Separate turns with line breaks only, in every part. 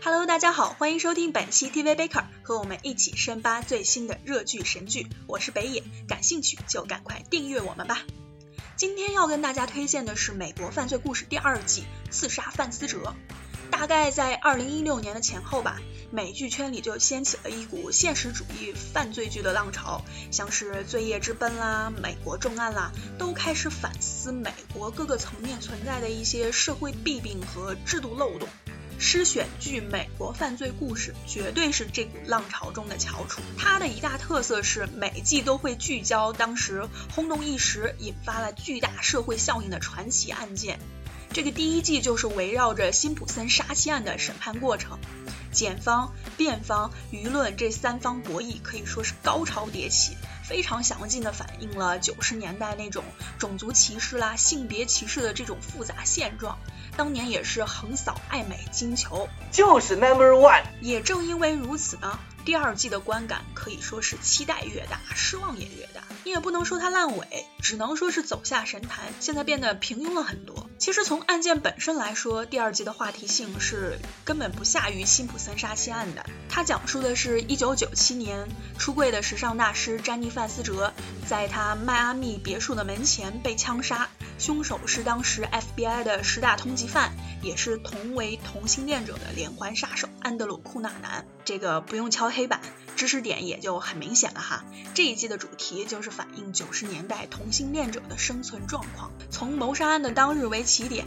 Hello，大家好，欢迎收听本期 TV Baker，和我们一起深扒最新的热剧神剧。我是北野，感兴趣就赶快订阅我们吧。今天要跟大家推荐的是《美国犯罪故事》第二季《刺杀范思哲》。大概在二零一六年的前后吧，美剧圈里就掀起了一股现实主义犯罪剧的浪潮，像是《罪业之奔》啦、《美国重案》啦，都开始反思美国各个层面存在的一些社会弊病和制度漏洞。诗选剧《美国犯罪故事》绝对是这股浪潮中的翘楚。它的一大特色是每季都会聚焦当时轰动一时、引发了巨大社会效应的传奇案件。这个第一季就是围绕着辛普森杀妻案的审判过程，检方、辩方、舆论这三方博弈可以说是高潮迭起，非常详尽的反映了九十年代那种种族歧视啦、性别歧视的这种复杂现状。当年也是横扫爱美金球，
就是 Number One。
也正因为如此呢，第二季的观感可以说是期待越大，失望也越大。你也不能说它烂尾，只能说是走下神坛，现在变得平庸了很多。其实从案件本身来说，第二季的话题性是根本不下于辛普森杀妻案的。它讲述的是一九九七年出柜的时尚大师詹妮范思哲，在他迈阿密别墅的门前被枪杀。凶手是当时 FBI 的十大通缉犯，也是同为同性恋者的连环杀手安德鲁库纳南。这个不用敲黑板，知识点也就很明显了哈。这一季的主题就是反映九十年代同性恋者的生存状况，从谋杀案的当日为起点。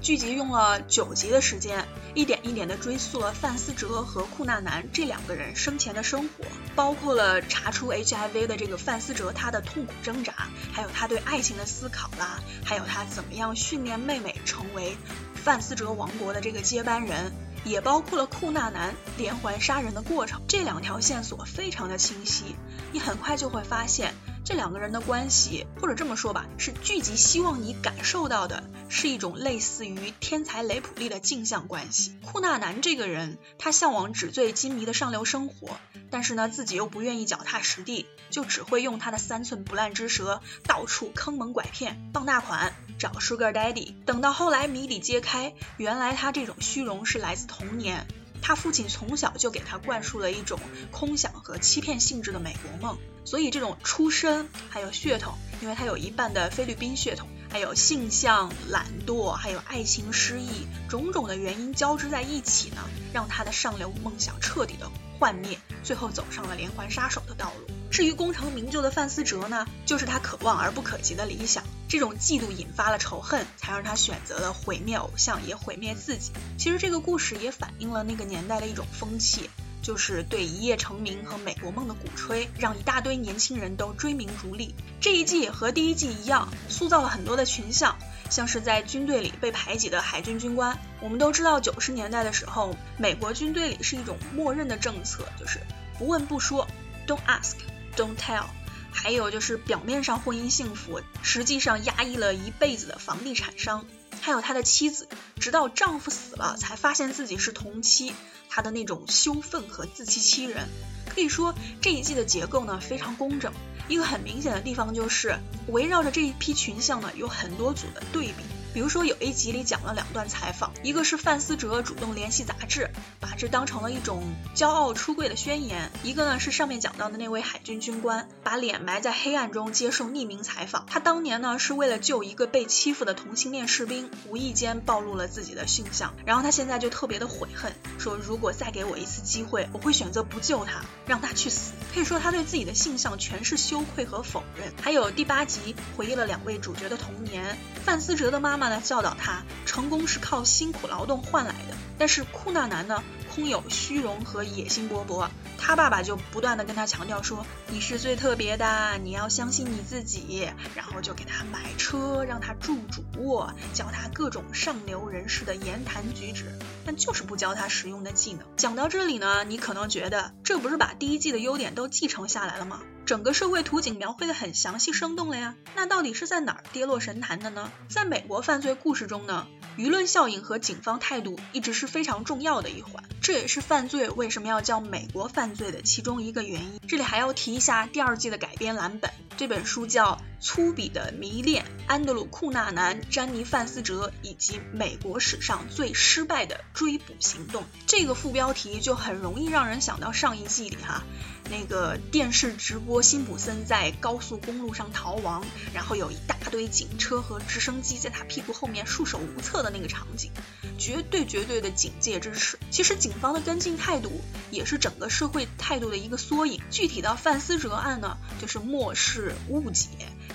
剧集用了九集的时间，一点一点的追溯了范思哲和库纳南这两个人生前的生活，包括了查出 HIV 的这个范思哲他的痛苦挣扎，还有他对爱情的思考啦，还有他怎么样训练妹妹成为范思哲王国的这个接班人，也包括了库纳南连环杀人的过程。这两条线索非常的清晰，你很快就会发现。这两个人的关系，或者这么说吧，是剧集希望你感受到的，是一种类似于天才雷普利的镜像关系。库纳南这个人，他向往纸醉金迷的上流生活，但是呢，自己又不愿意脚踏实地，就只会用他的三寸不烂之舌，到处坑蒙拐骗，傍大款，找 Sugar Daddy。等到后来谜底揭开，原来他这种虚荣是来自童年。他父亲从小就给他灌输了一种空想和欺骗性质的美国梦，所以这种出身还有血统，因为他有一半的菲律宾血统，还有性向懒惰，还有爱情失意，种种的原因交织在一起呢，让他的上流梦想彻底的幻灭，最后走上了连环杀手的道路。至于功成名就的范思哲呢，就是他可望而不可及的理想。这种嫉妒引发了仇恨，才让他选择了毁灭偶像，也毁灭自己。其实这个故事也反映了那个年代的一种风气，就是对一夜成名和美国梦的鼓吹，让一大堆年轻人都追名逐利。这一季和第一季一样，塑造了很多的群像，像是在军队里被排挤的海军军官。我们都知道，九十年代的时候，美国军队里是一种默认的政策，就是不问不说，Don't ask。Don't tell，还有就是表面上婚姻幸福，实际上压抑了一辈子的房地产商，还有他的妻子，直到丈夫死了才发现自己是同妻，他的那种羞愤和自欺欺人。可以说这一季的结构呢非常工整，一个很明显的地方就是围绕着这一批群像呢有很多组的对比。比如说有一集里讲了两段采访，一个是范思哲主动联系杂志，把这当成了一种骄傲出柜的宣言；一个呢是上面讲到的那位海军军官，把脸埋在黑暗中接受匿名采访。他当年呢是为了救一个被欺负的同性恋士兵，无意间暴露了自己的性向，然后他现在就特别的悔恨，说如果再给我一次机会，我会选择不救他，让他去死。可以说他对自己的性向全是羞愧和否认。还有第八集回忆了两位主角的童年，范思哲的妈妈妈。妈妈教导他，成功是靠辛苦劳动换来的。但是库纳南呢，空有虚荣和野心勃勃。他爸爸就不断的跟他强调说，你是最特别的，你要相信你自己。然后就给他买车，让他住主卧，教他各种上流人士的言谈举止，但就是不教他实用的技能。讲到这里呢，你可能觉得这不是把第一季的优点都继承下来了吗？整个社会图景描绘的很详细生动了呀。那到底是在哪儿跌落神坛的呢？在美国犯罪故事中呢，舆论效应和警方态度一直是非常重要的一环，这也是犯罪为什么要叫美国犯罪的其中一个原因。这里还要提一下第二季的改编蓝本，这本书叫《粗鄙的迷恋：安德鲁·库纳南、詹妮·范斯哲以及美国史上最失败的追捕行动》。这个副标题就很容易让人想到上一季里哈。那个电视直播辛普森在高速公路上逃亡，然后有一大堆警车和直升机在他屁股后面束手无策的那个场景，绝对绝对的警戒之势。其实警方的跟进态度也是整个社会态度的一个缩影。具体到范思哲案呢，就是漠视、误解、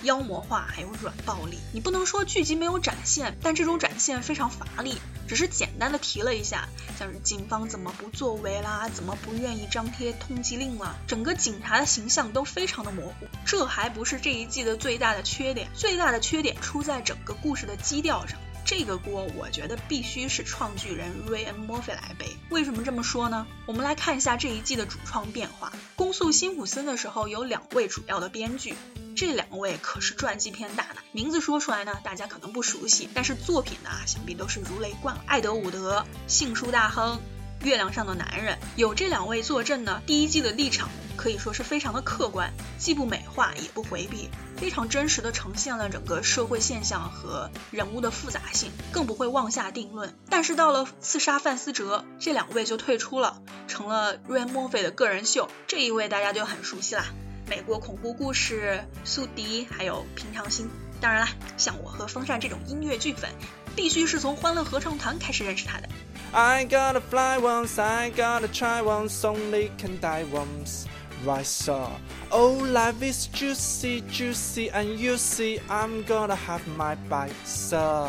妖魔化，还有软暴力。你不能说剧集没有展现，但这种展现非常乏力。只是简单的提了一下，像是警方怎么不作为啦，怎么不愿意张贴通缉令啦，整个警察的形象都非常的模糊。这还不是这一季的最大的缺点，最大的缺点出在整个故事的基调上。这个锅我觉得必须是创巨人瑞恩·墨菲来背。为什么这么说呢？我们来看一下这一季的主创变化。攻速辛普森的时候有两位主要的编剧。这两位可是传记片大拿，名字说出来呢，大家可能不熟悉，但是作品呢，想必都是如雷贯耳。艾德伍德、杏树大亨、月亮上的男人，有这两位坐镇呢，第一季的立场可以说是非常的客观，既不美化也不回避，非常真实的呈现了整个社会现象和人物的复杂性，更不会妄下定论。但是到了刺杀范思哲，这两位就退出了，成了瑞恩·墨菲的个人秀。这一位大家就很熟悉啦。美国恐怖故事、宿敌，还有平常心。当然啦，像我和风扇这种音乐剧粉，必须是从欢乐合唱团开始认识他的。I gotta fly once, I gotta try once, only can die once. Right, so oh, life is juicy, juicy, and you see I'm gonna have my bite sir.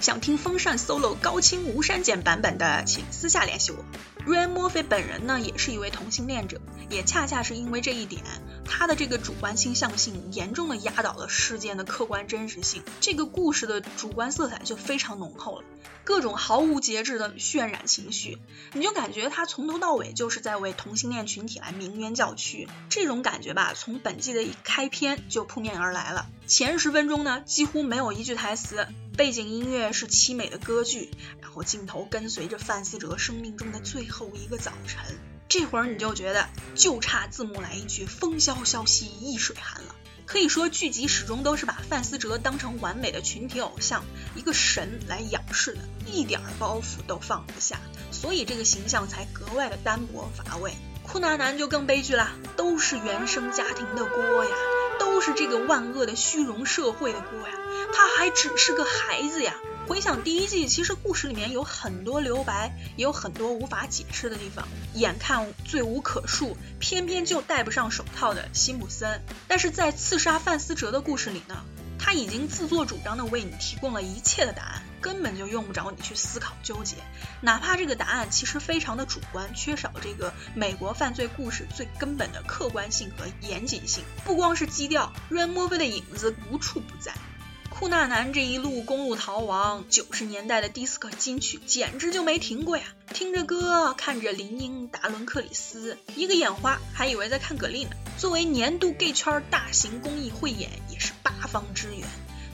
想听风扇 solo 高清无删减版本的，请私下联系我。瑞恩·墨菲本人呢，也是一位同性恋者，也恰恰是因为这一点，他的这个主观倾向性严重的压倒了事件的客观真实性，这个故事的主观色彩就非常浓厚了，各种毫无节制的渲染情绪，你就感觉他从头到尾就是在为同性恋群体来鸣冤叫屈，这种感觉吧，从本季的一开篇就扑面而来了。前十分钟呢，几乎没有一句台词，背景音乐是凄美的歌剧，然后镜头跟随着范思哲生命中的最后一个早晨，这会儿你就觉得就差字幕来一句“风萧萧兮易水寒”了。可以说剧集始终都是把范思哲当成完美的群体偶像，一个神来仰视的，一点包袱都放不下，所以这个形象才格外的单薄乏味。库纳南就更悲剧了，都是原生家庭的锅呀。都是这个万恶的虚荣社会的锅呀！他还只是个孩子呀！回想第一季，其实故事里面有很多留白，也有很多无法解释的地方。眼看罪无可恕，偏偏就戴不上手套的辛普森，但是在刺杀范思哲的故事里呢？他已经自作主张的为你提供了一切的答案，根本就用不着你去思考纠结。哪怕这个答案其实非常的主观，缺少这个美国犯罪故事最根本的客观性和严谨性。不光是基调，瑞恩·墨菲的影子无处不在。库纳南这一路公路逃亡，九十年代的迪斯科金曲简直就没停过呀！听着歌，看着林英、达伦·克里斯，一个眼花还以为在看葛丽呢。作为年度 gay 圈大型公益汇演，也是方支援。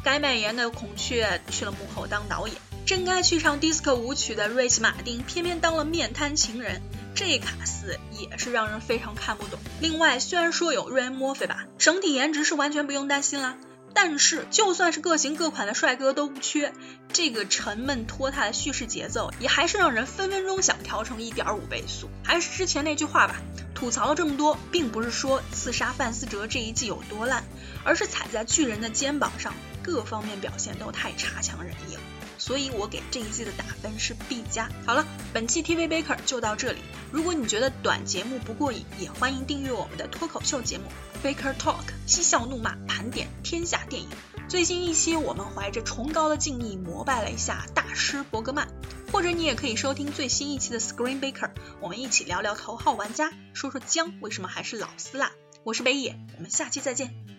该卖颜的孔雀去了幕后当导演，真该去唱 disco 舞曲的瑞奇·马丁偏偏当了面瘫情人，这卡斯也是让人非常看不懂。另外，虽然说有瑞恩·墨菲吧，整体颜值是完全不用担心啦。但是，就算是各型各款的帅哥都不缺，这个沉闷拖沓的叙事节奏，也还是让人分分钟想调成一点五倍速。还是之前那句话吧，吐槽了这么多，并不是说刺杀范思哲这一季有多烂，而是踩在巨人的肩膀上，各方面表现都太差强人意了。所以我给这一季的打分是 B 加。好了，本期 TV Baker 就到这里。如果你觉得短节目不过瘾，也欢迎订阅我们的脱口秀节目 Baker Talk，嬉笑怒骂盘点天下电影。最新一期我们怀着崇高的敬意膜拜了一下大师伯格曼，或者你也可以收听最新一期的 Screen Baker，我们一起聊聊头号玩家，说说姜为什么还是老丝啦。我是北野，我们下期再见。